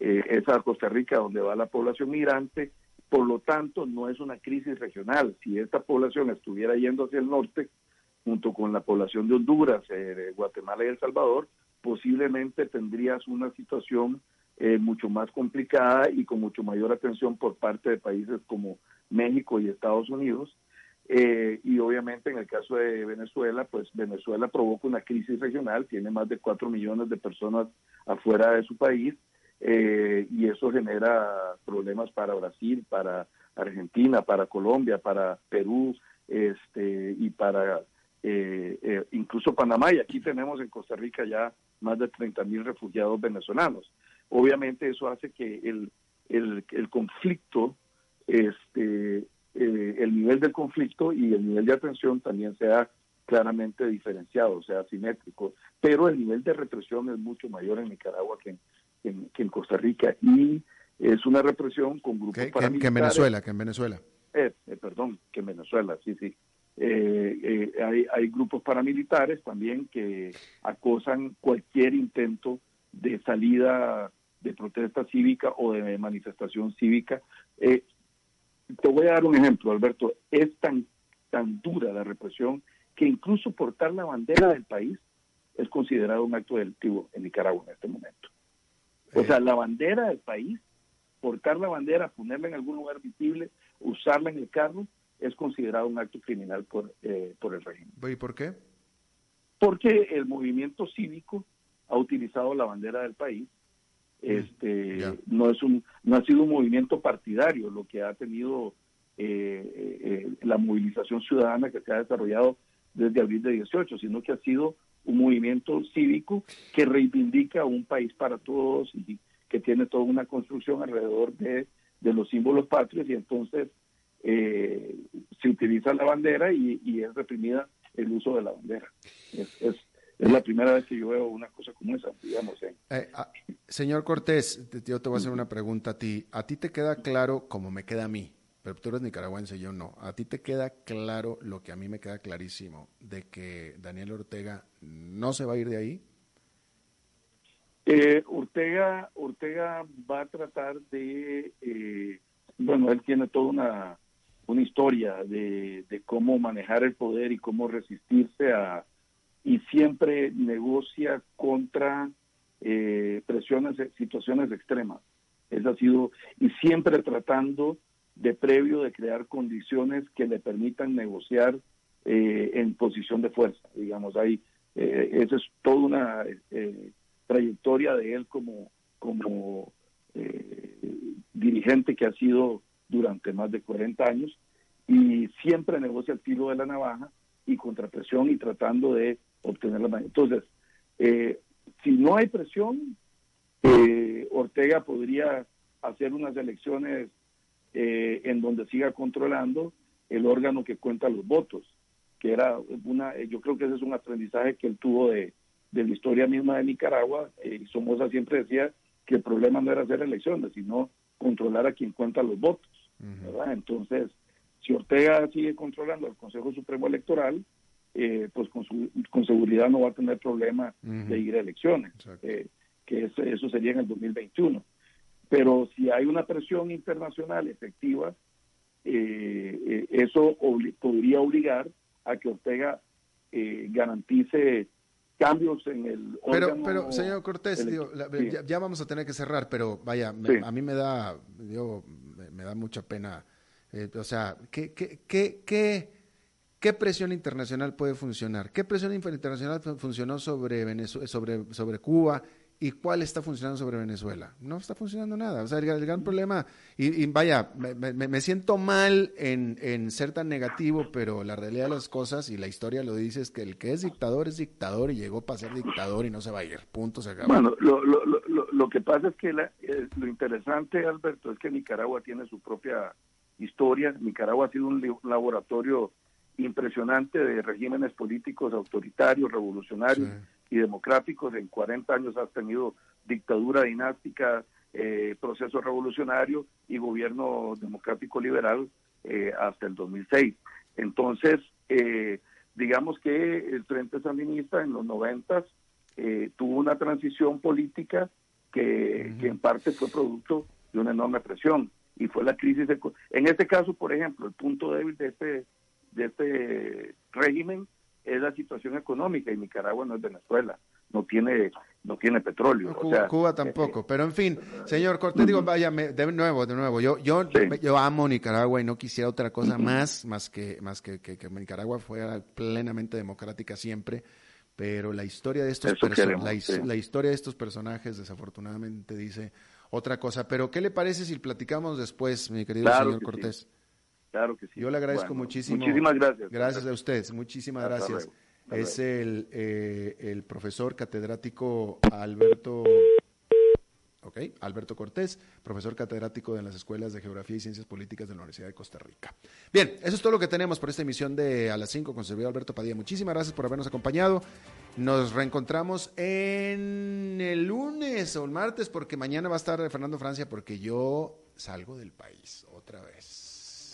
eh, es a Costa Rica donde va la población migrante, por lo tanto no es una crisis regional. Si esta población estuviera yendo hacia el norte, junto con la población de Honduras, eh, Guatemala y El Salvador, posiblemente tendrías una situación eh, mucho más complicada y con mucho mayor atención por parte de países como México y Estados Unidos. Eh, y obviamente en el caso de Venezuela, pues Venezuela provoca una crisis regional, tiene más de 4 millones de personas afuera de su país eh, y eso genera problemas para Brasil, para Argentina, para Colombia, para Perú este, y para eh, incluso Panamá. Y aquí tenemos en Costa Rica ya más de 30 mil refugiados venezolanos. Obviamente eso hace que el, el, el conflicto este, eh, el nivel del conflicto y el nivel de atención también sea claramente diferenciado, sea simétrico, pero el nivel de represión es mucho mayor en Nicaragua que en, que en Costa Rica y es una represión con grupos que, paramilitares. Que en Venezuela, que en Venezuela. Eh, eh, perdón, que en Venezuela, sí, sí. Eh, hay, hay grupos paramilitares también que acosan cualquier intento de salida de protesta cívica o de manifestación cívica. Te voy a dar un ejemplo, Alberto. Es tan, tan dura la represión que incluso portar la bandera del país es considerado un acto delictivo en Nicaragua en este momento. O sea, la bandera del país, portar la bandera, ponerla en algún lugar visible, usarla en el carro, es considerado un acto criminal por, eh, por el régimen. ¿Y por qué? Porque el movimiento cívico ha utilizado la bandera del país este no es un no ha sido un movimiento partidario lo que ha tenido eh, eh, la movilización ciudadana que se ha desarrollado desde abril de 18 sino que ha sido un movimiento cívico que reivindica un país para todos y que tiene toda una construcción alrededor de, de los símbolos patrios y entonces eh, se utiliza la bandera y, y, es reprimida el uso de la bandera es, es la primera vez que yo veo una cosa como esa, digamos. Eh, ah, señor Cortés, yo te voy a hacer una pregunta a ti. ¿A ti te queda claro, como me queda a mí, pero tú eres nicaragüense, yo no, ¿a ti te queda claro lo que a mí me queda clarísimo, de que Daniel Ortega no se va a ir de ahí? Eh, Ortega, Ortega va a tratar de, eh, bueno, él tiene toda una, una historia de, cómo manejar el poder y cómo resistirse a y siempre negocia contra eh, presiones, situaciones extremas. Eso ha sido, y siempre tratando de previo de crear condiciones que le permitan negociar eh, en posición de fuerza. Digamos, ahí, eh, esa es toda una eh, trayectoria de él como, como dirigente que ha sido durante más de 40 años y siempre negocia el filo de la navaja y contrapresión y tratando de obtener la mayoría. Entonces, eh, si no hay presión, eh, Ortega podría hacer unas elecciones eh, en donde siga controlando el órgano que cuenta los votos, que era una, yo creo que ese es un aprendizaje que él tuvo de, de la historia misma de Nicaragua, y Somoza siempre decía que el problema no era hacer elecciones, sino controlar a quien cuenta los votos, ¿verdad? Entonces, si Ortega sigue controlando el Consejo Supremo Electoral, eh, pues con, con seguridad no va a tener problema de ir a elecciones, eh, que eso, eso sería en el 2021. Pero si hay una presión internacional efectiva, eh, eso podría obligar a que Ortega garantice cambios en el pero pero señor Cortés ya, vamos a tener que cerrar pero vaya a mí me da me, da mucha pena o sea qué qué qué, qué ¿Qué presión internacional puede funcionar? ¿Qué presión internacional funcionó sobre, sobre, sobre Cuba y cuál está funcionando sobre Venezuela? No está funcionando nada. O sea, el, gran problema, y, vaya, me, siento mal en, ser tan negativo, pero la realidad de las cosas y la historia lo dice es que el que es dictador es dictador y llegó para ser dictador y no se va a ir. Punto, se acabó. Bueno, lo, lo, lo, lo que pasa es que eh, lo interesante, Alberto, es que Nicaragua tiene su propia historia. Nicaragua ha sido un laboratorio impresionante de regímenes políticos autoritarios, revolucionarios y democráticos. En 40 años has tenido dictadura dinástica, eh, proceso revolucionario y gobierno democrático liberal eh, hasta el 2006. Entonces, eh, digamos que el Frente Sandinista en los noventas eh, tuvo una transición política que, que, en parte fue producto de una enorme presión y fue la crisis. en este caso, por ejemplo, el punto débil de este, de este régimen es la situación económica y Nicaragua no es Venezuela no tiene no tiene petróleo. Cuba, tampoco, pero en fin, señor Cortés, digo, vaya, de nuevo, de nuevo, yo yo yo amo Nicaragua y no quisiera otra cosa más más que más que, que, Nicaragua fuera plenamente democrática siempre, pero la historia de estos la, la, historia de estos personajes desafortunadamente dice otra cosa, pero ¿qué le parece si platicamos después, mi querido señor Cortés? Claro que sí. Yo le agradezco muchísimo. Muchísimas gracias. Gracias a usted, muchísimas gracias es el, eh, el profesor catedrático Alberto Ok, Alberto Cortés, profesor catedrático de las escuelas de Geografía y Ciencias Políticas de la Universidad de Costa Rica. Bien, eso es todo lo que tenemos por esta emisión de A las 5 con servidor Alberto Padilla. Muchísimas gracias por habernos acompañado. Nos reencontramos en el lunes o el martes, porque mañana va a estar Fernando Francia, porque yo salgo del país otra vez.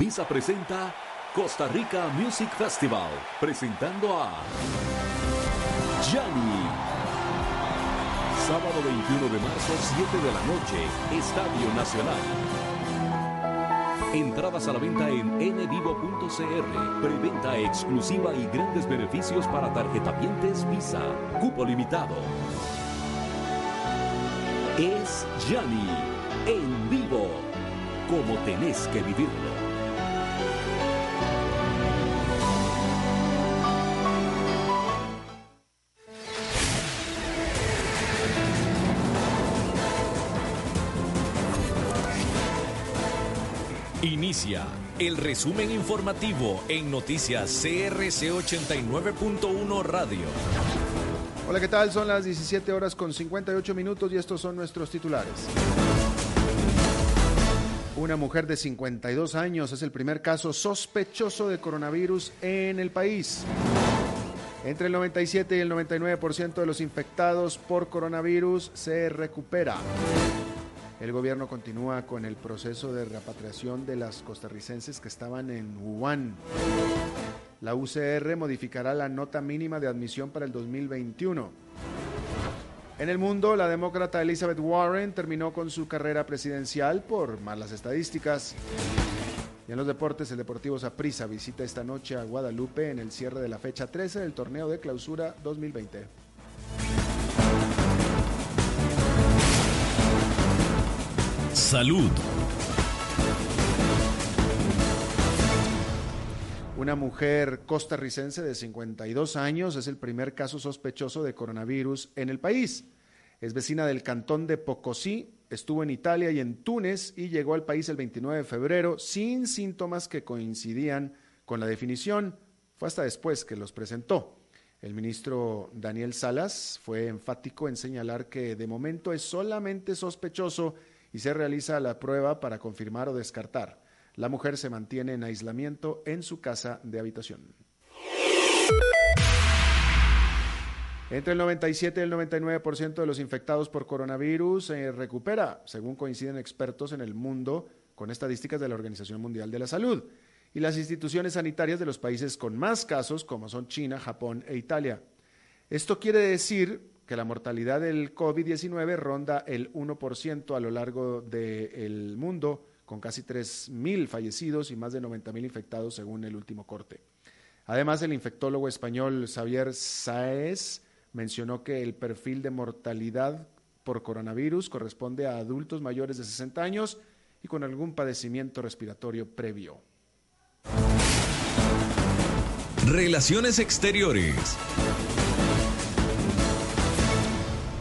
Visa presenta Costa Rica Music Festival, presentando a Gianni. Sábado 21 de marzo, 7 de la noche, Estadio Nacional. Entradas a la venta en nvivo.cr. Preventa exclusiva y grandes beneficios para tarjetavientes Visa. Cupo limitado. Es Gianni en vivo, como tenés que vivirlo. El resumen informativo en noticias CRC 89.1 Radio. Hola, ¿qué tal? Son las 17 horas con 58 minutos y estos son nuestros titulares. Una mujer de 52 años es el primer caso sospechoso de coronavirus en el país. Entre el 97 y el 99% de los infectados por coronavirus se recupera. El gobierno continúa con el proceso de repatriación de las costarricenses que estaban en Wuhan. La UCR modificará la nota mínima de admisión para el 2021. En el mundo, la demócrata Elizabeth Warren terminó con su carrera presidencial por malas estadísticas. Y en los deportes, el Deportivo Saprissa visita esta noche a Guadalupe en el cierre de la fecha 13 del torneo de clausura 2020. Salud. Una mujer costarricense de 52 años es el primer caso sospechoso de coronavirus en el país. Es vecina del cantón de Pocosí, estuvo en Italia y en Túnez y llegó al país el 29 de febrero sin síntomas que coincidían con la definición. Fue hasta después que los presentó. El ministro Daniel Salas fue enfático en señalar que de momento es solamente sospechoso y se realiza la prueba para confirmar o descartar. La mujer se mantiene en aislamiento en su casa de habitación. Entre el 97 y el 99% de los infectados por coronavirus se recupera, según coinciden expertos en el mundo con estadísticas de la Organización Mundial de la Salud y las instituciones sanitarias de los países con más casos, como son China, Japón e Italia. Esto quiere decir que la mortalidad del COVID-19 ronda el 1% a lo largo del mundo, con casi 3.000 fallecidos y más de 90.000 infectados según el último corte. Además, el infectólogo español Xavier Saez mencionó que el perfil de mortalidad por coronavirus corresponde a adultos mayores de 60 años y con algún padecimiento respiratorio previo. Relaciones Exteriores.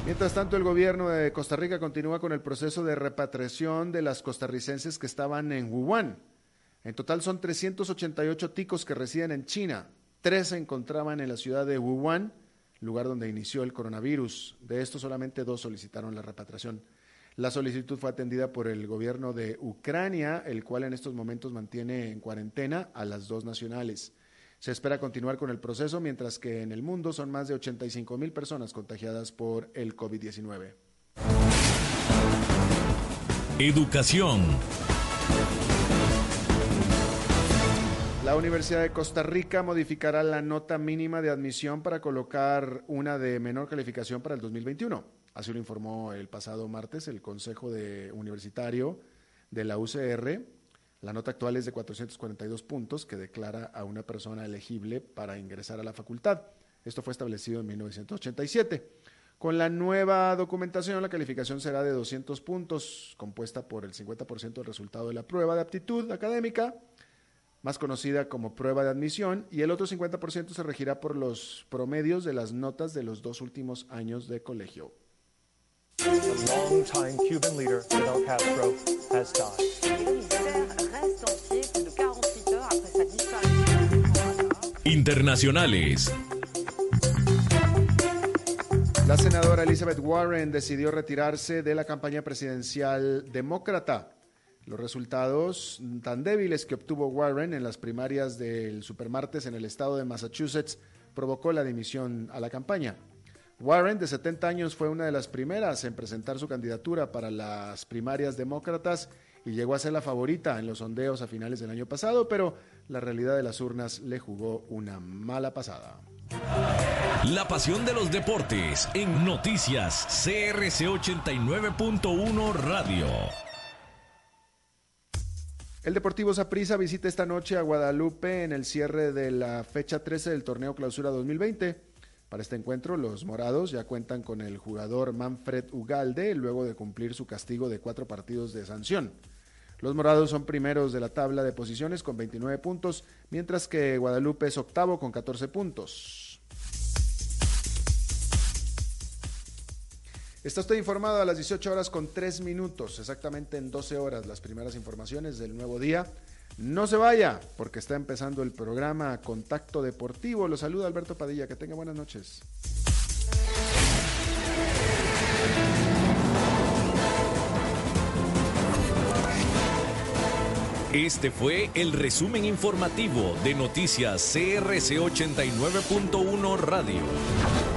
Mientras tanto, el gobierno de Costa Rica continúa con el proceso de repatriación de las costarricenses que estaban en Wuhan. En total son 388 ticos que residen en China. Tres se encontraban en la ciudad de Wuhan, lugar donde inició el coronavirus. De estos, solamente dos solicitaron la repatriación. La solicitud fue atendida por el gobierno de Ucrania, el cual en estos momentos mantiene en cuarentena a las dos nacionales. Se espera continuar con el proceso, mientras que en el mundo son más de 85 mil personas contagiadas por el COVID-19. Educación. La Universidad de Costa Rica modificará la nota mínima de admisión para colocar una de menor calificación para el 2021. Así lo informó el pasado martes el Consejo de Universitario de la UCR la nota actual es de 442 puntos que declara a una persona elegible para ingresar a la facultad. Esto fue establecido en 1987. Con la nueva documentación, la calificación será de 200 puntos, compuesta por el 50% del resultado de la prueba de aptitud académica, más conocida como prueba de admisión, y el otro 50% se regirá por los promedios de las notas de los dos últimos años de colegio. Internacionales. La senadora Elizabeth Warren decidió retirarse de la campaña presidencial demócrata. Los resultados tan débiles que obtuvo Warren en las primarias del supermartes en el estado de Massachusetts provocó la dimisión a la campaña. Warren, de 70 años, fue una de las primeras en presentar su candidatura para las primarias demócratas y llegó a ser la favorita en los sondeos a finales del año pasado, pero la realidad de las urnas le jugó una mala pasada. La pasión de los deportes en noticias CRC 89.1 Radio. El Deportivo Saprissa visita esta noche a Guadalupe en el cierre de la fecha 13 del torneo Clausura 2020. Para este encuentro, los morados ya cuentan con el jugador Manfred Ugalde luego de cumplir su castigo de cuatro partidos de sanción. Los morados son primeros de la tabla de posiciones con 29 puntos, mientras que Guadalupe es octavo con 14 puntos. Está usted informado a las 18 horas con 3 minutos, exactamente en 12 horas, las primeras informaciones del nuevo día. No se vaya, porque está empezando el programa Contacto Deportivo. Lo saluda Alberto Padilla, que tenga buenas noches. Este fue el resumen informativo de noticias CRC 89.1 Radio.